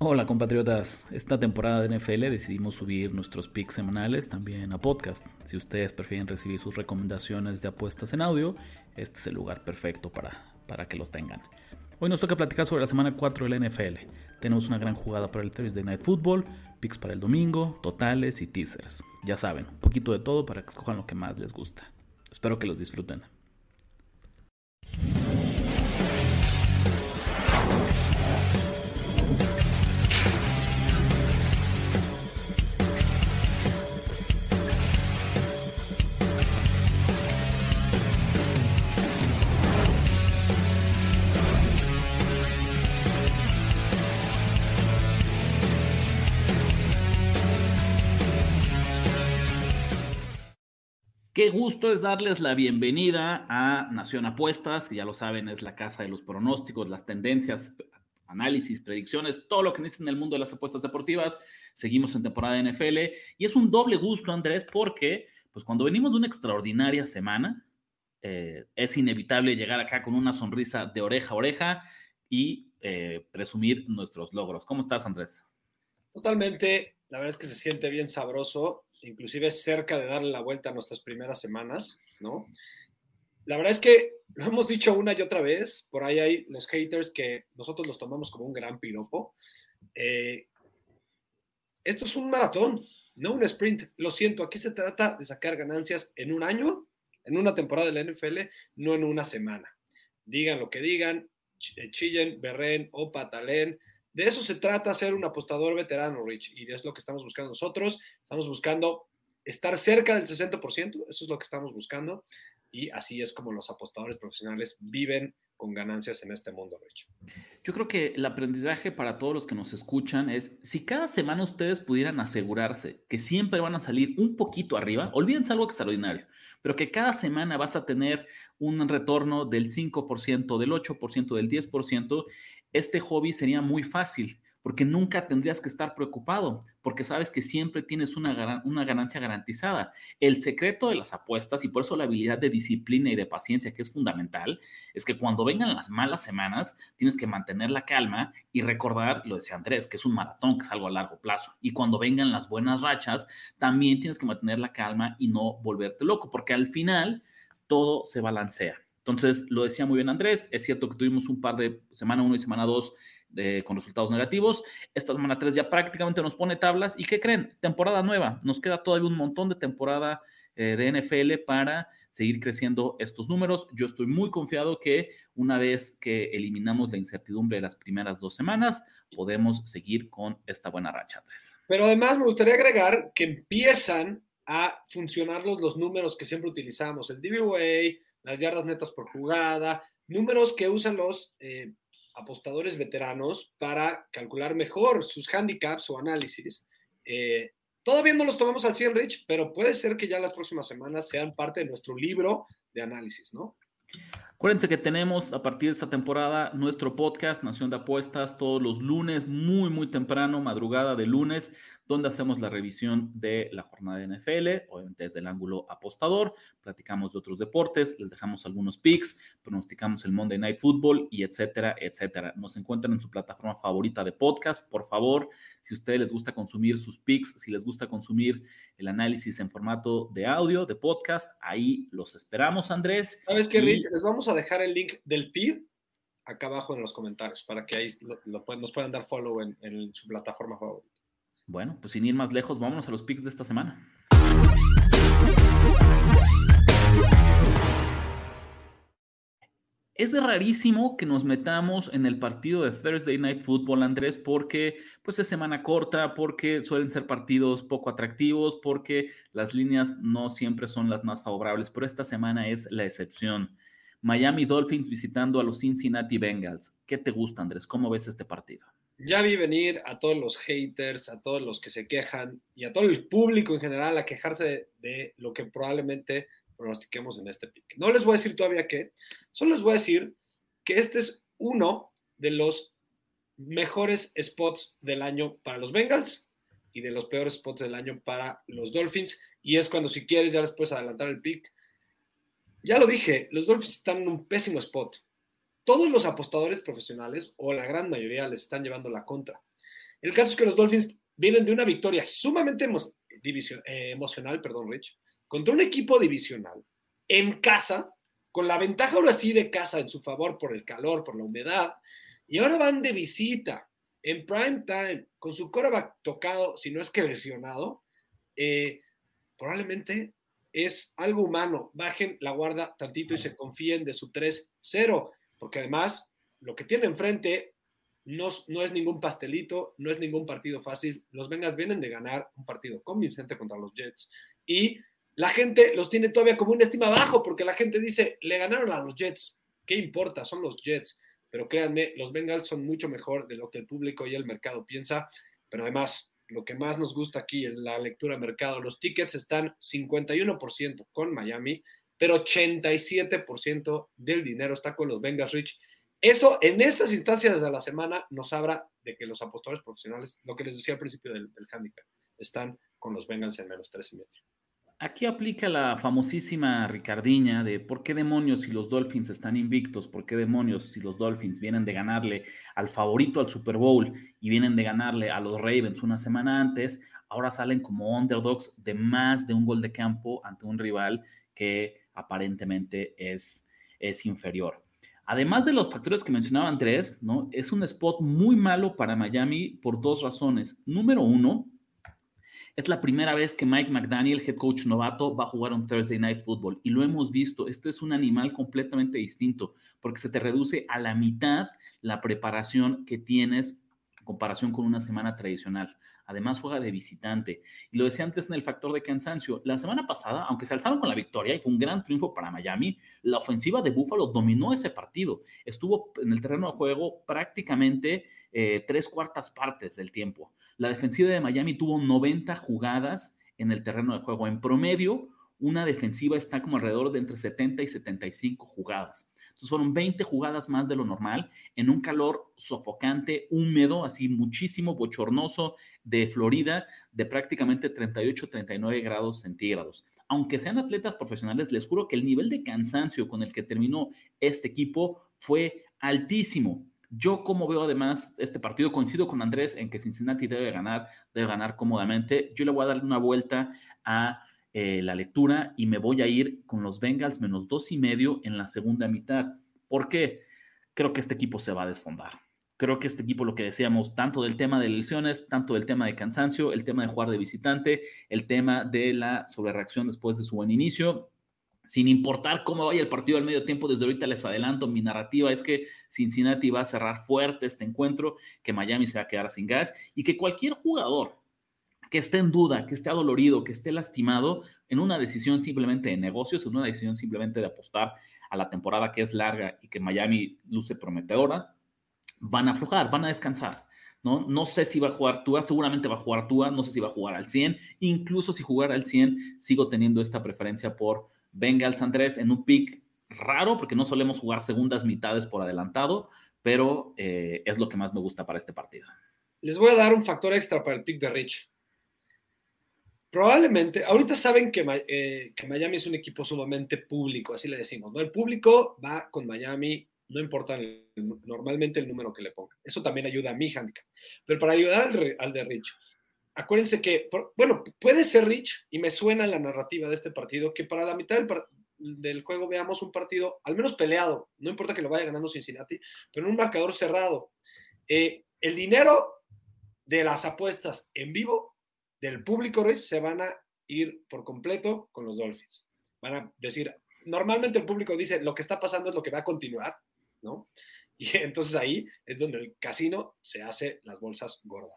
Hola compatriotas, esta temporada de NFL decidimos subir nuestros picks semanales también a podcast. Si ustedes prefieren recibir sus recomendaciones de apuestas en audio, este es el lugar perfecto para, para que los tengan. Hoy nos toca platicar sobre la semana 4 de la NFL. Tenemos una gran jugada para el Thursday Night Football, picks para el domingo, totales y teasers. Ya saben, un poquito de todo para que escojan lo que más les gusta. Espero que los disfruten. Qué gusto es darles la bienvenida a Nación Apuestas, que ya lo saben, es la casa de los pronósticos, las tendencias, análisis, predicciones, todo lo que necesitan en el mundo de las apuestas deportivas. Seguimos en temporada de NFL y es un doble gusto, Andrés, porque pues cuando venimos de una extraordinaria semana, eh, es inevitable llegar acá con una sonrisa de oreja a oreja y eh, presumir nuestros logros. ¿Cómo estás, Andrés? Totalmente. La verdad es que se siente bien sabroso inclusive cerca de darle la vuelta a nuestras primeras semanas, ¿no? La verdad es que lo hemos dicho una y otra vez, por ahí hay los haters que nosotros los tomamos como un gran piropo. Eh, esto es un maratón, no un sprint. Lo siento, aquí se trata de sacar ganancias en un año, en una temporada de la NFL, no en una semana. Digan lo que digan, chillen, berren o patalen, de eso se trata ser un apostador veterano, Rich, y es lo que estamos buscando nosotros. Estamos buscando estar cerca del 60%, eso es lo que estamos buscando, y así es como los apostadores profesionales viven con ganancias en este mundo, Rich. Yo creo que el aprendizaje para todos los que nos escuchan es, si cada semana ustedes pudieran asegurarse que siempre van a salir un poquito arriba, olvídense algo extraordinario, pero que cada semana vas a tener un retorno del 5%, del 8%, del 10%, este hobby sería muy fácil porque nunca tendrías que estar preocupado, porque sabes que siempre tienes una, ganancia garantizada. El secreto de las apuestas, y por eso la habilidad de disciplina y de paciencia, que es fundamental, es que cuando vengan las malas semanas, tienes que mantener la calma y recordar, lo decía Andrés, que es un maratón, que es algo a largo plazo. Y cuando vengan las buenas rachas, también tienes que mantener la calma y no volverte loco, porque al final todo se balancea. Entonces, lo decía muy bien Andrés, es cierto que tuvimos un par de semana 1 y semana 2 con resultados negativos. Esta semana 3 ya prácticamente nos pone tablas. ¿Y qué creen? Temporada nueva. Nos queda todavía un montón de temporada eh, de NFL para seguir creciendo estos números. Yo estoy muy confiado que una vez que eliminamos la incertidumbre de las primeras dos semanas, podemos seguir con esta buena racha 3. Pero además me gustaría agregar que empiezan a funcionar los, los números que siempre utilizamos, el DVOA, las yardas netas por jugada, números que usan los eh, apostadores veteranos para calcular mejor sus handicaps o análisis. Eh, todavía no los tomamos al 100, Rich, pero puede ser que ya las próximas semanas sean parte de nuestro libro de análisis, ¿no? Acuérdense que tenemos a partir de esta temporada nuestro podcast Nación de Apuestas todos los lunes, muy, muy temprano, madrugada de lunes, donde hacemos la revisión de la jornada de NFL, obviamente desde el ángulo apostador, platicamos de otros deportes, les dejamos algunos picks, pronosticamos el Monday Night Football y etcétera, etcétera. Nos encuentran en su plataforma favorita de podcast. Por favor, si a ustedes les gusta consumir sus picks, si les gusta consumir el análisis en formato de audio, de podcast, ahí los esperamos, Andrés. ¿Sabes qué, Rich? Les vamos a dejar el link del feed acá abajo en los comentarios para que ahí lo, nos puedan dar follow en, su plataforma favorita. Bueno, pues sin ir más lejos, vámonos a los picks de esta semana. Es rarísimo que nos metamos en el partido de Thursday Night Football, Andrés, porque pues es semana corta, porque suelen ser partidos poco atractivos, porque las líneas no siempre son las más favorables, pero esta semana es la excepción. Miami Dolphins visitando a los Cincinnati Bengals. ¿Qué te gusta, Andrés? ¿Cómo ves este partido? Ya vi venir a todos los haters, a todos los que se quejan y a todo el público en general a quejarse de, lo que probablemente pronostiquemos en este pick. No les voy a decir todavía qué, solo les voy a decir que este es uno de los mejores spots del año para los Bengals y de los peores spots del año para los Dolphins. Y es cuando si quieres ya les adelantar el pick ya lo dije, los Dolphins están en un pésimo spot. Todos los apostadores profesionales, o la gran mayoría, les están llevando la contra. El caso es que los Dolphins vienen de una victoria sumamente eh, emocional, perdón, Rich, contra un equipo divisional en casa, con la ventaja ahora sí de casa en su favor por el calor, por la humedad, y ahora van de visita en prime time con su coreback tocado, si no es que lesionado, eh, probablemente es algo humano. Bajen la guarda tantito y se confíen de su 3-0, porque además lo que tiene enfrente no, no, es ningún pastelito, no es ningún partido fácil. Los Bengals vienen de ganar un partido convincente contra los Jets y la gente los tiene todavía como una estima bajo porque la gente dice, le ganaron a los Jets. ¿Qué importa? Son los Jets. Pero créanme, los Bengals son mucho mejor de lo que el público y el mercado piensa. Pero además, lo que más nos gusta aquí la lectura de mercado, los tickets están 51% con Miami, pero 87% del dinero está con los Bengals Rich. Eso en estas instancias de la semana nos habla de que los apostadores profesionales, lo que les decía al principio del, del handicap, están con los Bengals en menos tres y medio. Aquí aplica la famosísima Ricardiña de por qué demonios si los Dolphins están invictos, por qué demonios si los Dolphins vienen de ganarle al favorito al Super Bowl y vienen de ganarle a los Ravens una semana antes, ahora salen como underdogs de más de un gol de campo ante un rival que aparentemente es, es inferior. Además de los factores que mencionaba Andrés, ¿no? es un spot muy malo para Miami por dos razones. Número uno, es la primera vez que Mike McDaniel, head coach novato, va a jugar un Thursday Night Football. Y lo hemos visto, este es un animal completamente distinto, porque se te reduce a la mitad la preparación que tienes en comparación con una semana tradicional. Además juega de visitante. Y lo decía antes en el factor de cansancio. La semana pasada, aunque se alzaron con la victoria y fue un gran triunfo para Miami, la ofensiva de Buffalo dominó ese partido. Estuvo en el terreno de juego prácticamente eh, tres cuartas partes del tiempo. La defensiva de Miami tuvo 90 jugadas en el terreno de juego. En promedio, una defensiva está como alrededor de entre 70 y 75 jugadas. Entonces fueron 20 jugadas más de lo normal en un calor sofocante, húmedo, así muchísimo bochornoso de Florida, de prácticamente 38, 39 grados centígrados. Aunque sean atletas profesionales, les juro que el nivel de cansancio con el que terminó este equipo fue altísimo. Yo como veo además este partido, coincido con Andrés en que Cincinnati debe ganar, debe ganar cómodamente. Yo le voy a darle una vuelta a eh, la lectura y me voy a ir con los Bengals menos dos y medio en la segunda mitad. ¿Por qué? Creo que este equipo se va a desfondar. Creo que este equipo, lo que decíamos, tanto del tema de lesiones, tanto del tema de cansancio, el tema de jugar de visitante, el tema de la sobrereacción después de su buen inicio, sin importar cómo vaya el partido al medio tiempo, desde ahorita les adelanto, mi narrativa es que Cincinnati va a cerrar fuerte este encuentro, que Miami se va a quedar sin gas y que cualquier jugador que esté en duda, que esté adolorido, que esté lastimado, en una decisión simplemente de negocios, en una decisión simplemente de apostar a la temporada que es larga y que Miami luce prometedora, van a aflojar, van a descansar. ¿no? No sé si va a jugar Tua, seguramente va a jugar Tua, no sé si va a jugar al 100, incluso si jugar al 100, sigo teniendo esta preferencia por Bengals Andrés en un pick raro, porque no solemos jugar segundas mitades por adelantado, pero eh, es lo que más me gusta para este partido. Les voy a dar un factor extra para el pick de Rich. Probablemente, ahorita saben que, eh, que, Miami es un equipo sumamente público, así le decimos, ¿no? El público va con Miami, no importa normalmente el número que le pongan. Eso también ayuda a mi handicap. Pero para ayudar al, al de Rich, acuérdense que, bueno, puede ser Rich, y me suena la narrativa de este partido, que para la mitad del, juego veamos un partido al menos peleado, no importa que lo vaya ganando Cincinnati, pero en un marcador cerrado. Eh, el dinero de las apuestas en vivo del público Rich se van a ir por completo con los Dolphins. Van a decir, normalmente el público dice, lo que está pasando es lo que va a continuar, ¿no? Y entonces ahí es donde el casino se hace las bolsas gordas.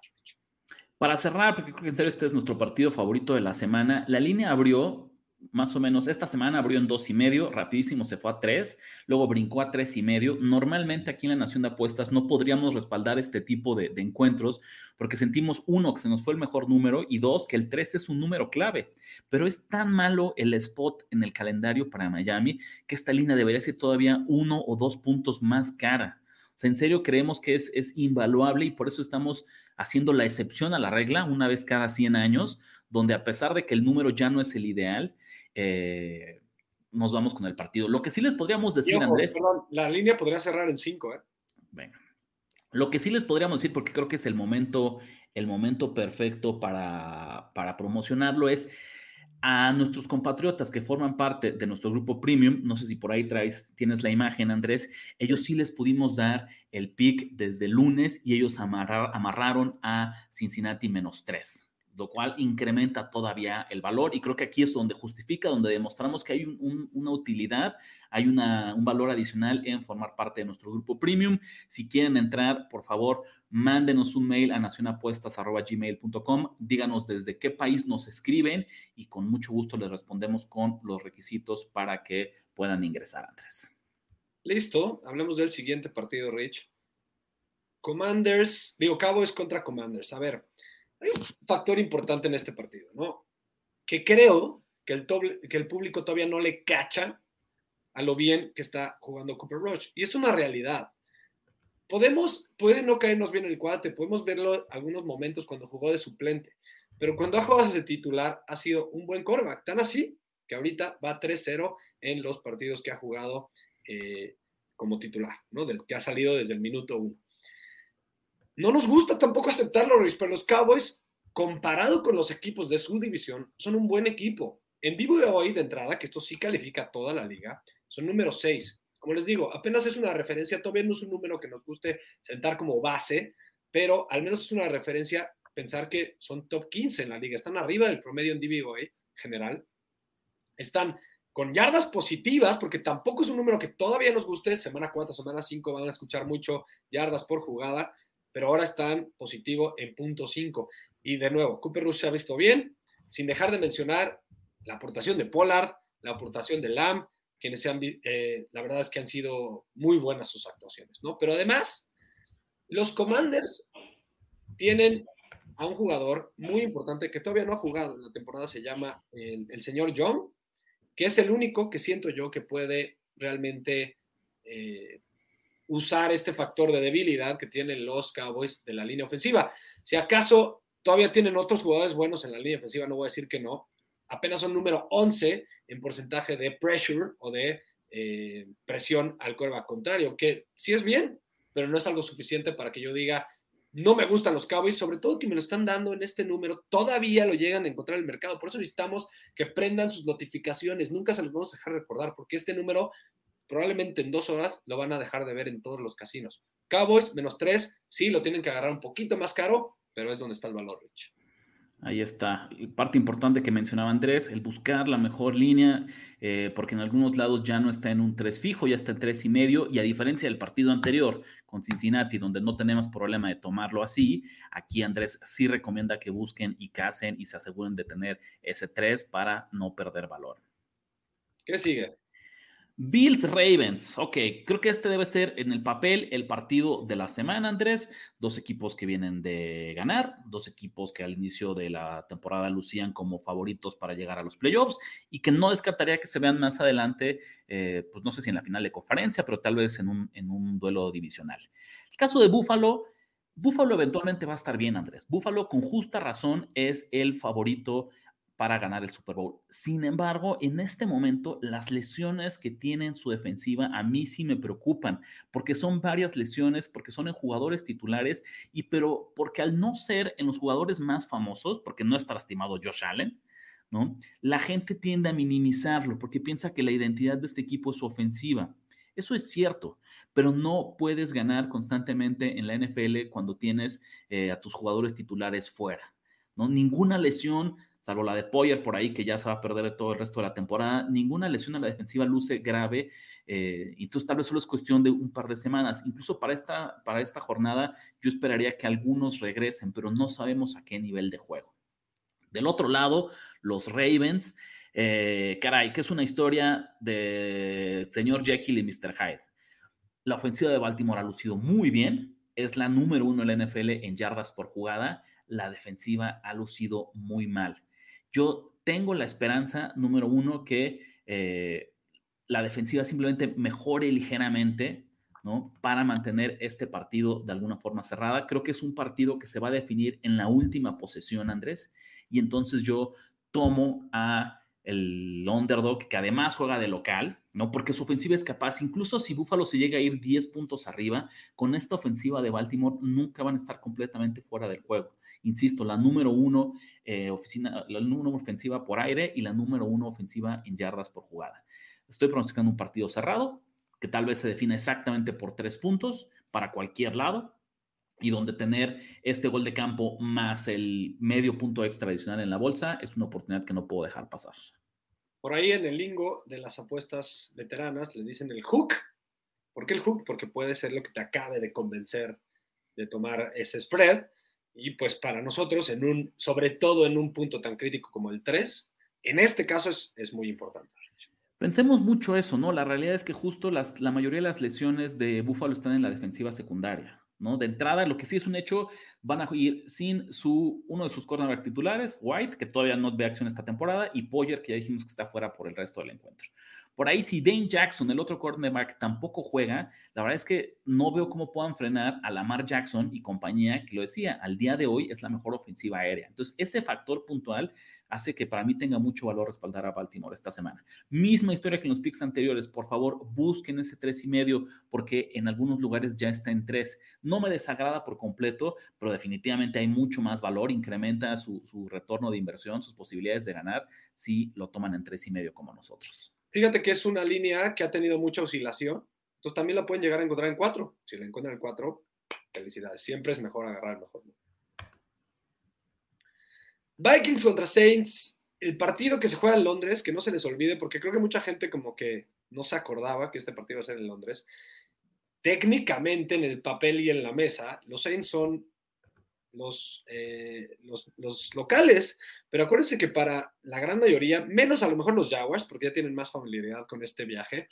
Para cerrar, porque creo que este es nuestro partido favorito de la semana, la línea abrió más o menos, esta semana abrió en dos y medio, rapidísimo se fue a tres, luego brincó a tres y medio. Normalmente aquí en la Nación de Apuestas no podríamos respaldar este tipo de, encuentros porque sentimos, uno, que se nos fue el mejor número y dos, que el tres es un número clave. Pero es tan malo el spot en el calendario para Miami que esta línea debería ser todavía uno o dos puntos más cara. O sea, en serio creemos que es, es invaluable y por eso estamos haciendo la excepción a la regla una vez cada 100 años, donde a pesar de que el número ya no es el ideal, eh, nos vamos con el partido. Lo que sí les podríamos decir, Andrés. Perdón, la línea podría cerrar en 5, ¿eh? Venga. Lo que sí les podríamos decir, porque creo que es el momento, el momento perfecto para, para promocionarlo, es a nuestros compatriotas que forman parte de nuestro grupo premium, no sé si por ahí traes, tienes la imagen, Andrés, ellos sí les pudimos dar el pick desde el lunes y ellos amarraron a Cincinnati menos 3 lo cual incrementa todavía el valor y creo que aquí es donde justifica, donde demostramos que hay una utilidad, hay un valor adicional en formar parte de nuestro grupo premium. Si quieren entrar, por favor, mándenos un mail a nacionapuestas.gmail.com, díganos desde qué país nos escriben y con mucho gusto les respondemos con los requisitos para que puedan ingresar, Andrés. Listo, hablemos del siguiente partido, Rich. Commanders, digo, Cowboys contra Commanders. A ver, hay un factor importante en este partido, ¿no? Que creo que el, público todavía no le cacha a lo bien que está jugando Cooper Rush. Y es una realidad. Podemos, puede no caernos bien el cuate, podemos verlo algunos momentos cuando jugó de suplente, pero cuando ha jugado de titular ha sido un buen coreback, tan así que ahorita va 3-0 en los partidos que ha jugado eh, como titular, ¿no? Que ha salido desde el minuto 1. No nos gusta tampoco aceptarlo, Luis, pero los Cowboys, comparado con los equipos de su división, son un buen equipo. En hoy, de entrada, que esto sí califica a toda la liga, son número 6. Como les digo, apenas es una referencia, todavía no es un número que nos guste sentar como base, pero al menos es una referencia pensar que son top 15 en la liga, están arriba del promedio en DVOA general, están con yardas positivas, porque tampoco es un número que todavía nos guste, semana 4, semana 5 van a escuchar mucho yardas por jugada, pero ahora están positivo en punto 5. Y de nuevo, Cooper Rush se ha visto bien, sin dejar de mencionar la aportación de Pollard, la aportación de Lamb, quienes se han, eh, la verdad es que han sido muy buenas sus actuaciones, ¿no? Pero además, los Commanders tienen a un jugador muy importante que todavía no ha jugado en la temporada, se llama el, señor John, que es el único que siento yo que puede realmente eh, usar este factor de debilidad que tienen los Cowboys de la línea ofensiva. Si acaso todavía tienen otros jugadores buenos en la línea ofensiva, no voy a decir que no. Apenas son número 11 en porcentaje de pressure o de eh, presión al quarterback contrario, que sí es bien, pero no es algo suficiente para que yo diga, no me gustan los Cowboys, sobre todo que me lo están dando en este número, todavía lo llegan a encontrar en el mercado. Por eso necesitamos que prendan sus notificaciones, nunca se los vamos a dejar recordar, porque este número probablemente en dos horas lo van a dejar de ver en todos los casinos. Cowboys, menos tres, sí, lo tienen que agarrar un poquito más caro, pero es donde está el valor, Rich. Ahí está. Parte importante que mencionaba Andrés, el buscar la mejor línea, eh, porque en algunos lados ya no está en un 3 fijo, ya está en tres y medio, y a diferencia del partido anterior con Cincinnati, donde no tenemos problema de tomarlo así, aquí Andrés sí recomienda que busquen y casen y se aseguren de tener ese 3 para no perder valor. ¿Qué sigue? Bills Ravens. Ok, creo que este debe ser en el papel el partido de la semana, Andrés. Dos equipos que vienen de ganar, dos equipos que al inicio de la temporada lucían como favoritos para llegar a los playoffs y que no descartaría que se vean más adelante, eh, pues no sé si en la final de conferencia, pero tal vez en un, en un duelo divisional. El caso de Buffalo. Buffalo eventualmente va a estar bien, Andrés. Buffalo, con justa razón, es el favorito para ganar el Super Bowl. Sin embargo, en este momento, las lesiones que tiene en su defensiva a mí sí me preocupan, porque son varias lesiones, porque son en jugadores titulares, y pero porque al no ser en los jugadores más famosos, porque no está lastimado Josh Allen, ¿no? La gente tiende a minimizarlo porque piensa que la identidad de este equipo es su ofensiva. Eso es cierto, pero no puedes ganar constantemente en la NFL cuando tienes eh, a tus jugadores titulares fuera. ¿no? Ninguna lesión salvo la de Poyer por ahí, que ya se va a perder todo el resto de la temporada. Ninguna lesión a la defensiva luce grave. Eh, entonces, tal vez solo es cuestión de un par de semanas. Incluso para esta, para esta jornada, yo esperaría que algunos regresen, pero no sabemos a qué nivel de juego. Del otro lado, los Ravens. Eh, caray, que es una historia de señor Jekyll y Mr. Hyde. La ofensiva de Baltimore ha lucido muy bien, es la número uno en la NFL en yardas por jugada, la defensiva ha lucido muy mal. Yo tengo la esperanza, número uno, que eh, la defensiva simplemente mejore ligeramente, ¿no? Para mantener este partido de alguna forma cerrada. Creo que es un partido que se va a definir en la última posesión, Andrés, y entonces yo tomo a el underdog, que además juega de local, ¿no? Porque su ofensiva es capaz, incluso si Buffalo se llega a ir 10 puntos arriba, con esta ofensiva de Baltimore nunca van a estar completamente fuera del juego. Insisto, la número uno eh, oficina, la número ofensiva por aire y la número uno ofensiva en yardas por jugada. Estoy pronosticando un partido cerrado, que tal vez se defina exactamente por tres puntos para cualquier lado, y donde tener este gol de campo más el medio punto extra adicional en la bolsa es una oportunidad que no puedo dejar pasar. Por ahí en el lingo de las apuestas veteranas le dicen el hook. ¿Por qué el hook? Porque puede ser lo que te acabe de convencer de tomar ese spread. Y pues para nosotros, un, sobre todo en un punto tan crítico como el 3, en este caso es, es muy importante. Pensemos mucho eso, ¿no? La realidad es que justo las, la mayoría de las lesiones de Buffalo están en la defensiva secundaria. ¿no? De entrada, lo que sí es un hecho, van a ir sin su, uno de sus cornerbacks titulares, White, que todavía no ve acción esta temporada, y Poyer, que ya dijimos que está fuera por el resto del encuentro. Por ahí, si Dane Jackson, el otro cornerback, tampoco juega, la verdad es que no veo cómo puedan frenar a Lamar Jackson y compañía, que lo decía, al día de hoy es la mejor ofensiva aérea. Entonces, ese factor puntual hace que para mí tenga mucho valor respaldar a Baltimore esta semana. Misma historia que en los picks anteriores, por favor, busquen ese tres y medio, porque en algunos lugares ya está en tres. No me desagrada por completo, pero definitivamente hay mucho más valor, incrementa su, su retorno de inversión, sus posibilidades de ganar si lo toman en tres y medio como nosotros. Fíjate que es una línea que ha tenido mucha oscilación, entonces también la pueden llegar a encontrar en cuatro. Si la encuentran en cuatro, felicidades. Siempre es mejor agarrar el mejor. Vikings contra Saints, el partido que se juega en Londres, que no se les olvide, porque creo que mucha gente como que no se acordaba que este partido iba a ser en Londres. Técnicamente en el papel y en la mesa, los Saints son los, eh, los, los, locales, pero acuérdense que para la gran mayoría, menos a lo mejor los Jaguars, porque ya tienen más familiaridad con este viaje,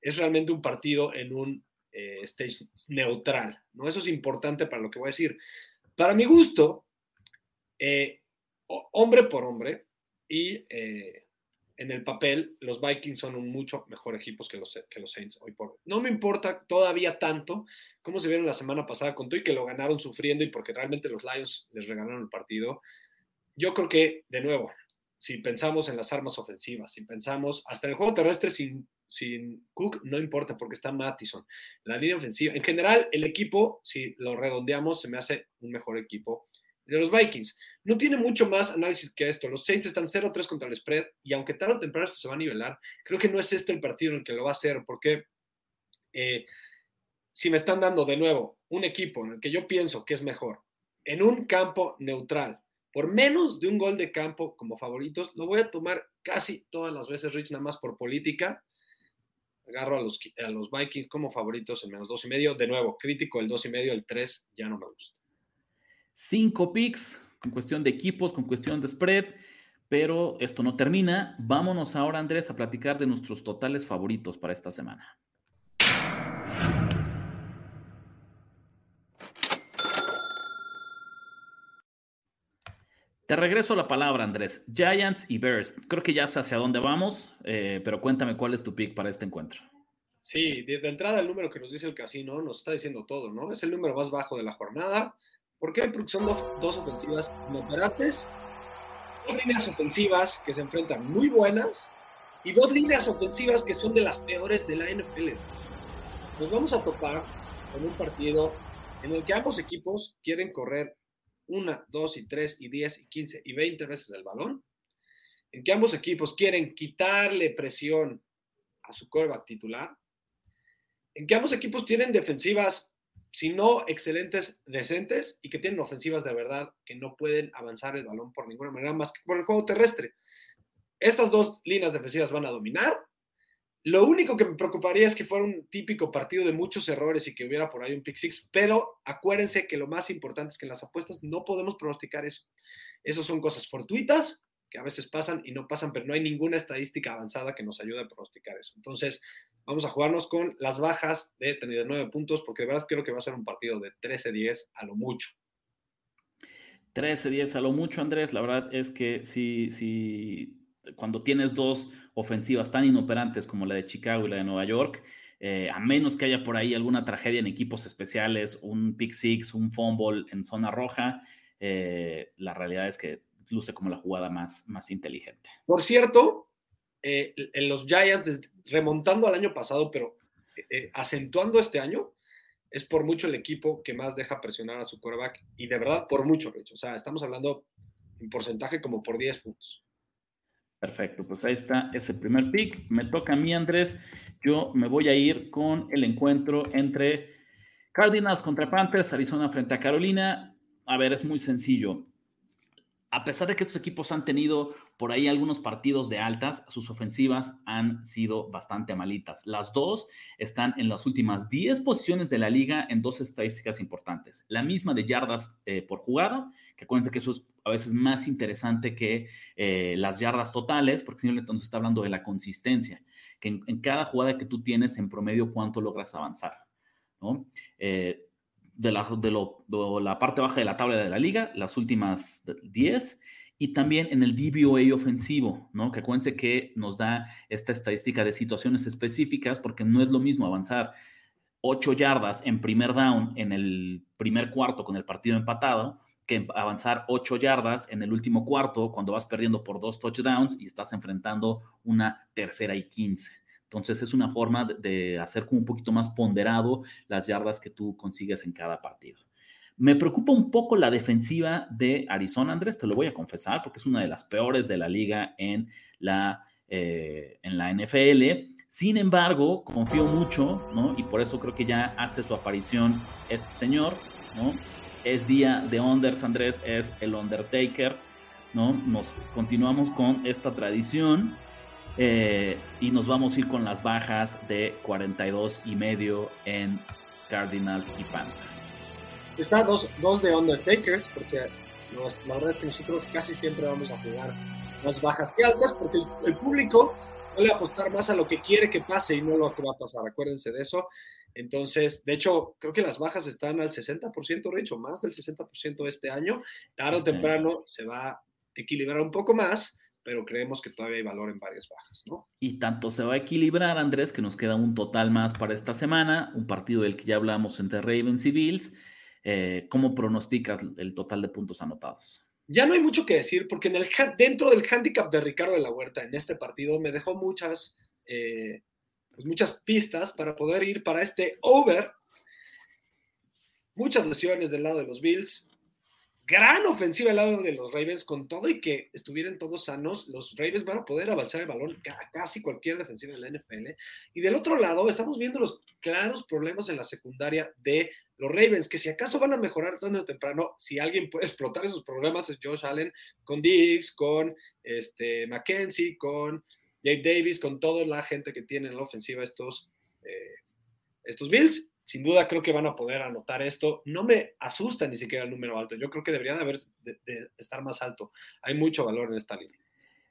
es realmente un partido en un eh, stage neutral, ¿no? Eso es importante para lo que voy a decir. Para mi gusto, eh, hombre por hombre, y en el papel, los Vikings son un mucho mejor equipo que los, que los Saints hoy por hoy. No me importa todavía tanto cómo se vieron la semana pasada con todo y que lo ganaron sufriendo y porque realmente los Lions les regalaron el partido. Yo creo que, de nuevo, si pensamos en las armas ofensivas, si pensamos hasta en el juego terrestre sin, sin Cook, no importa porque está Mattison. La línea ofensiva, en general, el equipo, si lo redondeamos, se me hace un mejor equipo de los Vikings. No tiene mucho más análisis que esto. Los Saints están 0-3 contra el spread y aunque tarde o temprano esto se va a nivelar, creo que no es este el partido en el que lo va a hacer porque eh, si me están dando de nuevo un equipo en el que yo pienso que es mejor, en un campo neutral, por menos de un gol de campo como favoritos, lo voy a tomar casi todas las veces, Rich, nada más por política. Agarro a los, a los Vikings como favoritos en menos dos y medio. De nuevo, crítico el dos y medio, el tres ya no me gusta. Cinco picks con cuestión de equipos, con cuestión de spread, pero esto no termina. Vámonos ahora, Andrés, a platicar de nuestros totales favoritos para esta semana. Te regreso la palabra, Andrés. Giants y Bears. Creo que ya sé hacia dónde vamos, eh, pero cuéntame cuál es tu pick para este encuentro. Sí, de, de, entrada el número que nos dice el casino nos está diciendo todo, ¿no? Es el número más bajo de la jornada. ¿Por qué? Porque son dos, dos ofensivas inoperantes, dos líneas ofensivas que se enfrentan muy buenas y dos líneas ofensivas que son de las peores de la NFL. Nos vamos a topar con un partido en el que ambos equipos quieren correr una, dos y tres y diez y quince y veinte veces el balón, en que ambos equipos quieren quitarle presión a su coreback titular, en que ambos equipos tienen defensivas si no excelentes, decentes y que tienen ofensivas de verdad que no pueden avanzar el balón por ninguna manera más que por el juego terrestre. Estas dos líneas defensivas van a dominar. Lo único que me preocuparía es que fuera un típico partido de muchos errores y que hubiera por ahí un pick six, pero acuérdense que lo más importante es que en las apuestas no podemos pronosticar eso. Esas son cosas fortuitas que a veces pasan y no pasan, pero no hay ninguna estadística avanzada que nos ayude a pronosticar eso. Entonces, vamos a jugarnos con las bajas de 39 puntos, porque de verdad creo que va a ser un partido de 13-10 a lo mucho. 13-10 a lo mucho, Andrés. La verdad es que si, si cuando tienes dos ofensivas tan inoperantes como la de Chicago y la de Nueva York, eh, a menos que haya por ahí alguna tragedia en equipos especiales, un pick six, un fumble en zona roja, eh, la realidad es que luce como la jugada más, más inteligente. Por cierto, eh, en los Giants, remontando al año pasado, pero eh, eh, acentuando este año, es por mucho el equipo que más deja presionar a su quarterback y de verdad por mucho, Rich. O sea, estamos hablando en porcentaje como por 10 puntos. Perfecto, pues ahí está ese primer pick. Me toca a mí, Andrés. Yo me voy a ir con el encuentro entre Cardinals contra Panthers, Arizona frente a Carolina. A ver, es muy sencillo. A pesar de que estos equipos han tenido por ahí algunos partidos de altas, sus ofensivas han sido bastante malitas. Las dos están en las últimas 10 posiciones de la liga en dos estadísticas importantes. La misma de yardas eh, por jugada, que acuérdense que eso es a veces más interesante que eh, las yardas totales, porque si no, entonces está hablando de la consistencia, que en, cada jugada que tú tienes, en promedio, cuánto logras avanzar. ¿no? Eh, de, la, de, la parte baja de la tabla de la liga, las últimas 10, y también en el DVOA ofensivo, ¿no? Que acuérdense que nos da esta estadística de situaciones específicas, porque no es lo mismo avanzar 8 yardas en primer down en el primer cuarto con el partido empatado, que avanzar 8 yardas en el último cuarto cuando vas perdiendo por dos touchdowns y estás enfrentando una tercera y 15. Entonces es una forma de hacer un poquito más ponderado las yardas que tú consigues en cada partido. Me preocupa un poco la defensiva de Arizona, Andrés, te lo voy a confesar, porque es una de las peores de la liga en la, eh, en la NFL. Sin embargo, confío mucho, ¿no? Y por eso creo que ya hace su aparición este señor, ¿no? Es día de Unders, Andrés, es el Undertaker, ¿no? Nos continuamos con esta tradición eh, y nos vamos a ir con las bajas de 42 y medio en Cardinals y Panthers. Está dos, dos de Undertakers, porque la verdad es que nosotros casi siempre vamos a jugar más bajas que altas, porque el, público suele apostar más a lo que quiere que pase y no lo que va a pasar. Acuérdense de eso. Entonces, de hecho, creo que las bajas están al 60%, Rich, o más del 60% este año. Tarde o este temprano se va a equilibrar un poco más, pero creemos que todavía hay valor en varias bajas, ¿no? Y tanto se va a equilibrar, Andrés, que nos queda un total más para esta semana, un partido del que ya hablamos entre Ravens y Bills. Eh, ¿Cómo pronosticas el total de puntos anotados? Ya no hay mucho que decir, porque en el, dentro del handicap de Ricardo de la Huerta en este partido me dejó muchas, eh, pues muchas pistas para poder ir para este over. Muchas lesiones del lado de los Bills, gran ofensiva al lado de los Ravens, con todo y que estuvieran todos sanos, los Ravens van a poder avanzar el balón a casi cualquier defensiva de la NFL. Y del otro lado, estamos viendo los claros problemas en la secundaria de los Ravens, que si acaso van a mejorar tarde o temprano, si alguien puede explotar esos problemas es Josh Allen, con Diggs, con este, Mackenzie, con Jake Davis, con toda la gente que tiene en la ofensiva estos, eh, estos Bills sin duda creo que van a poder anotar esto. No me asusta ni siquiera el número alto. Yo creo que debería de, haber, de, estar más alto. Hay mucho valor en esta línea.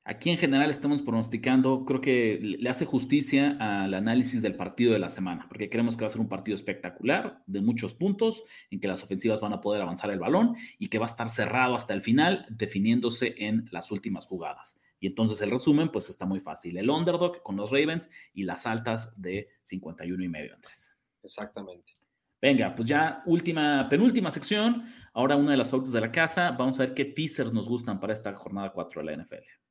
Aquí en general estamos pronosticando, creo que le hace justicia al análisis del partido de la semana, porque creemos que va a ser un partido espectacular, de muchos puntos, en que las ofensivas van a poder avanzar el balón y que va a estar cerrado hasta el final, definiéndose en las últimas jugadas. Y entonces el resumen, pues está muy fácil. El underdog con los Ravens y las altas de 51 y medio, Andrés. Exactamente. Venga, pues ya última, penúltima sección. Ahora una de las fotos de la casa. Vamos a ver qué teasers nos gustan para esta jornada 4 de la NFL.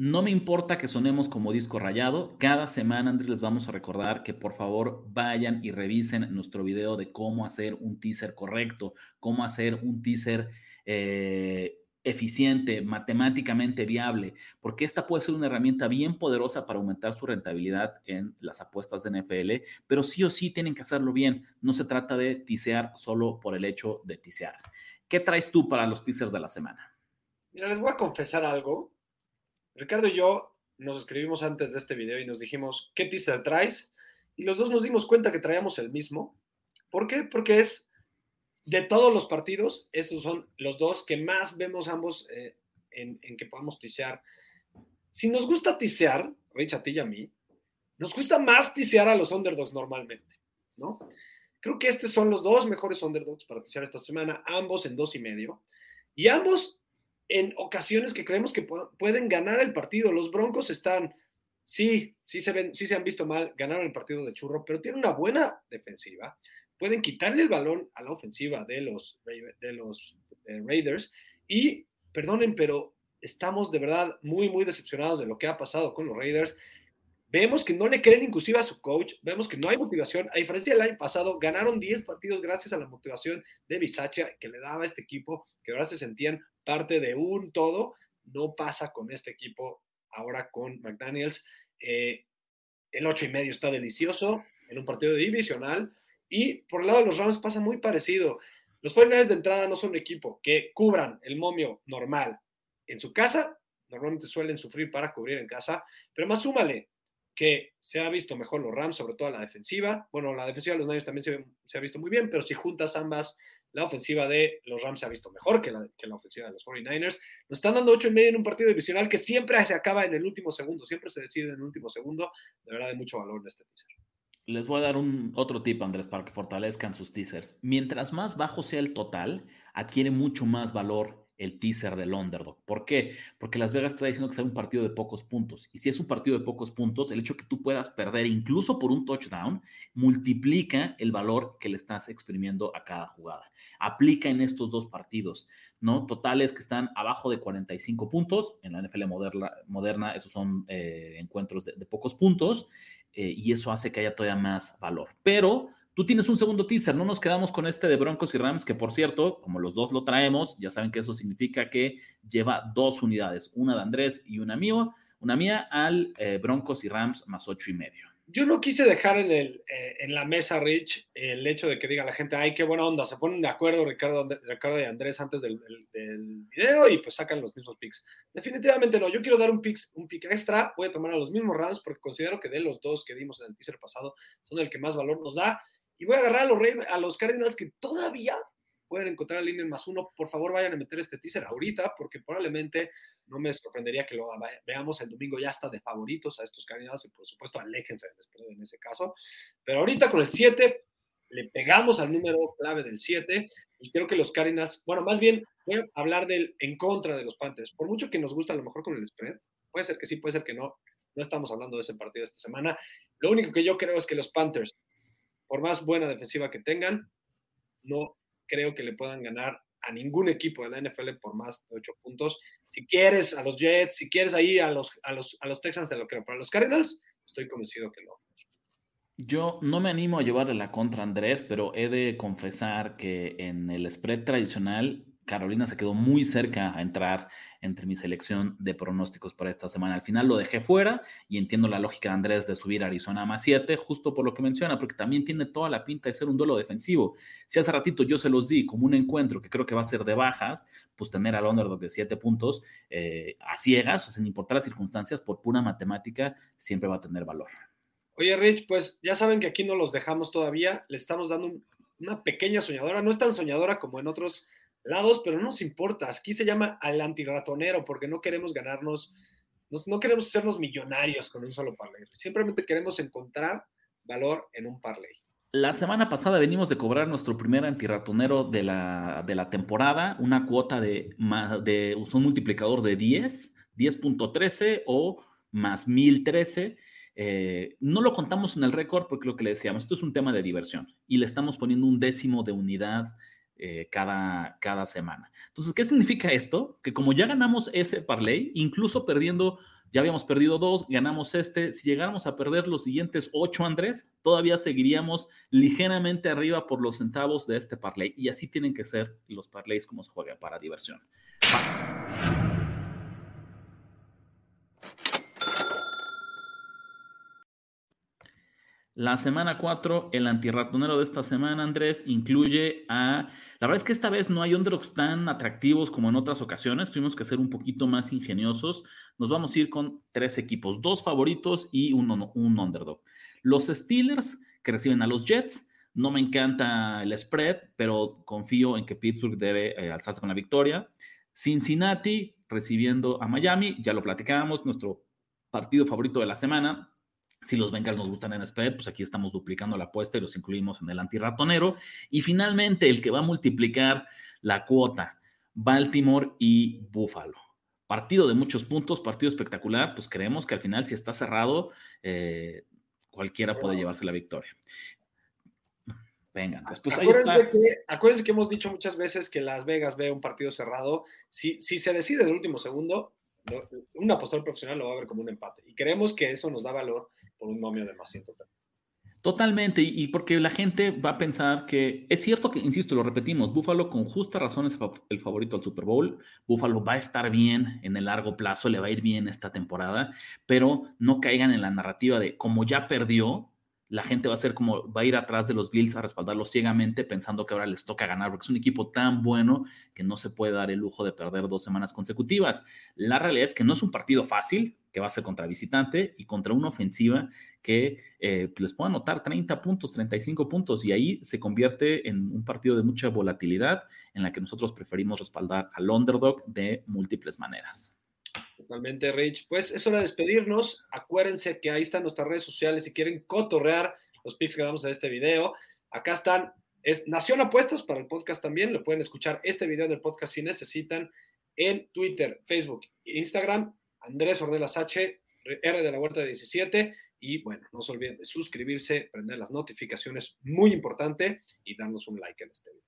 No me importa que sonemos como disco rayado. Cada semana, Andrés, les vamos a recordar que por favor vayan y revisen nuestro video de cómo hacer un teaser correcto, cómo hacer un teaser eh, eficiente, matemáticamente viable, porque esta puede ser una herramienta bien poderosa para aumentar su rentabilidad en las apuestas de NFL, pero sí o sí tienen que hacerlo bien. No se trata de tisear solo por el hecho de tisear. ¿Qué traes tú para los teasers de la semana? Mira, les voy a confesar algo. Ricardo y yo nos escribimos antes de este video y nos dijimos, ¿qué teaser traes? Y los dos nos dimos cuenta que traíamos el mismo. ¿Por qué? Porque es de todos los partidos, estos son los dos que más vemos ambos eh, en, que podamos tisear. Si nos gusta tisear, Rich, a ti y a mí, nos gusta más tisear a los underdogs normalmente, ¿no? Creo que estos son los dos mejores underdogs para tisear esta semana, ambos en dos y medio, y ambos en ocasiones que creemos que pueden ganar el partido. Los Broncos están sí, sí se, ven, sí se han visto mal, ganaron el partido de churro, pero tienen una buena defensiva. Pueden quitarle el balón a la ofensiva de los, de los eh, Raiders. Y, perdonen, pero estamos de verdad muy, muy decepcionados de lo que ha pasado con los Raiders. Vemos que no le creen inclusive a su coach, vemos que no hay motivación. A diferencia del año pasado, ganaron 10 partidos gracias a la motivación de Bisacha que le daba a este equipo, que ahora se sentían parte de un todo. No pasa con este equipo ahora con McDaniels. Eh, el 8 y medio está delicioso en un partido divisional. Y por el lado de los Rams pasa muy parecido. Los 49 de entrada no son un equipo que cubran el momio normal en su casa. Normalmente suelen sufrir para cubrir en casa. Pero más súmale que se ha visto mejor los Rams, sobre todo la defensiva. Bueno, la defensiva de los Niners también se, ha visto muy bien, pero si juntas ambas, la ofensiva de los Rams se ha visto mejor que la, que la ofensiva de los 49ers. Nos están dando 8 y medio en un partido divisional que siempre se acaba en el último segundo, siempre se decide en el último segundo. De verdad, hay mucho valor en este teaser. Les voy a dar un otro tip, Andrés, para que fortalezcan sus teasers. Mientras más bajo sea el total, adquiere mucho más valor el teaser del underdog. ¿Por qué? Porque Las Vegas está diciendo que sea un partido de pocos puntos. Y si es un partido de pocos puntos, el hecho que tú puedas perder incluso por un touchdown multiplica el valor que le estás exprimiendo a cada jugada. Aplica en estos dos partidos, ¿no? Totales que están abajo de 45 puntos. En la NFL moderna, moderna esos son eh, encuentros de, pocos puntos. Eh, y eso hace que haya todavía más valor. Pero Tú tienes un segundo teaser, no nos quedamos con este de Broncos y Rams, que por cierto, como los dos lo traemos, ya saben que eso significa que lleva dos unidades, una de Andrés y una mía, una mía al eh, Broncos y Rams más ocho y medio. Yo no quise dejar en, el, eh, en la mesa, Rich, el hecho de que diga la gente, ay, qué buena onda, se ponen de acuerdo Ricardo, Ricardo y Andrés antes del, video y pues sacan los mismos picks. Definitivamente no, yo quiero dar un pick, un pick extra, voy a tomar a los mismos Rams porque considero que de los dos que dimos en el teaser pasado son el que más valor nos da. Y voy a agarrar a los, a los Cardinals que todavía pueden encontrar la línea más uno. Por favor, vayan a meter este teaser ahorita, porque probablemente no me sorprendería que lo veamos el domingo ya hasta de favoritos a estos Cardinals y por supuesto aléjense del spread en ese caso. Pero ahorita con el 7 le pegamos al número clave del 7 y creo que los Cardinals, bueno, más bien voy a hablar del en contra de los Panthers. Por mucho que nos gusta a lo mejor con el spread, puede ser que sí, puede ser que no. No estamos hablando de ese partido esta semana. Lo único que yo creo es que los Panthers por más buena defensiva que tengan, no creo que le puedan ganar a ningún equipo de la NFL por más de ocho puntos. Si quieres a los Jets, si quieres ahí a los, a los, a los Texans, te lo creo. Para los Cardinals, estoy convencido que no. Yo no me animo a llevarle la contra Andrés, pero he de confesar que en el spread tradicional Carolina se quedó muy cerca a entrar entre mi selección de pronósticos para esta semana. Al final lo dejé fuera y entiendo la lógica de Andrés de subir a Arizona más 7, justo por lo que menciona, porque también tiene toda la pinta de ser un duelo defensivo. Si hace ratito yo se los di como un encuentro que creo que va a ser de bajas, pues tener al underdog de 7 puntos eh, a ciegas, o sin importar las circunstancias, por pura matemática, siempre va a tener valor. Oye, Rich, pues ya saben que aquí no los dejamos todavía, le estamos dando una pequeña soñadora, no es tan soñadora como en otros lados, pero no nos importa. Aquí se llama al antiratonero porque no queremos ganarnos, no queremos hacernos millonarios con un solo parlay. Simplemente queremos encontrar valor en un parlay. La semana pasada venimos de cobrar nuestro primer antiratonero de la, de la temporada, una cuota de, de un multiplicador de 10, 10.13 o más 1013. Eh, no lo contamos en el récord porque lo que le decíamos, esto es un tema de diversión y le estamos poniendo un décimo de unidad eh, cada, cada semana. Entonces, ¿qué significa esto? Que como ya ganamos ese parlay, incluso perdiendo, ya habíamos perdido dos, ganamos este, si llegáramos a perder los siguientes ocho, Andrés, todavía seguiríamos ligeramente arriba por los centavos de este parlay. Y así tienen que ser los parlays como se juega para diversión. La semana 4, el antirratonero de esta semana, Andrés, incluye a... La verdad es que esta vez no hay underdogs tan atractivos como en otras ocasiones. Tuvimos que ser un poquito más ingeniosos. Nos vamos a ir con tres equipos, dos favoritos y un, un underdog. Los Steelers, que reciben a los Jets. No me encanta el spread, pero confío en que Pittsburgh debe eh, alzarse con la victoria. Cincinnati recibiendo a Miami, ya lo platicábamos, nuestro partido favorito de la semana si los Bengals nos gustan en spread, pues aquí estamos duplicando la apuesta y los incluimos en el antirratonero. Y finalmente, el que va a multiplicar la cuota, Baltimore y Buffalo. partido de muchos puntos, partido espectacular, pues creemos que al final si está cerrado, eh, cualquiera puede llevarse la victoria. Venga, pues acuérdense, Que, acuérdense que hemos dicho muchas veces que Las Vegas ve un partido cerrado. Si, si se decide el último segundo, un apostador profesional lo va a ver como un empate. Y creemos que eso nos da valor por un momio de más 130. Totalmente, y porque la gente va a pensar que es cierto que, insisto, lo repetimos, Buffalo con justa razón es el favorito al Super Bowl, Buffalo va a estar bien en el largo plazo, le va a ir bien esta temporada, pero no caigan en la narrativa de como ya perdió, la gente va a ser como, va a ir atrás de los Bills a respaldarlos ciegamente pensando que ahora les toca ganar, porque es un equipo tan bueno que no se puede dar el lujo de perder dos semanas consecutivas. La realidad es que no es un partido fácil, que va a ser contra visitante y contra una ofensiva que eh, les puede anotar 30 puntos, 35 puntos, y ahí se convierte en un partido de mucha volatilidad en la que nosotros preferimos respaldar al underdog de múltiples maneras. Totalmente, Rich. Pues es hora de despedirnos. Acuérdense que ahí están nuestras redes sociales si quieren cotorrear los pics que damos en este video. Acá están. Es Nación Apuestas para el podcast también. Lo pueden escuchar este video del podcast si necesitan en Twitter, Facebook e Instagram. Andrés Ornelas H, R de la Huerta 17. Y bueno, no se olviden de suscribirse, prender las notificaciones, muy importante, y darnos un like en este video.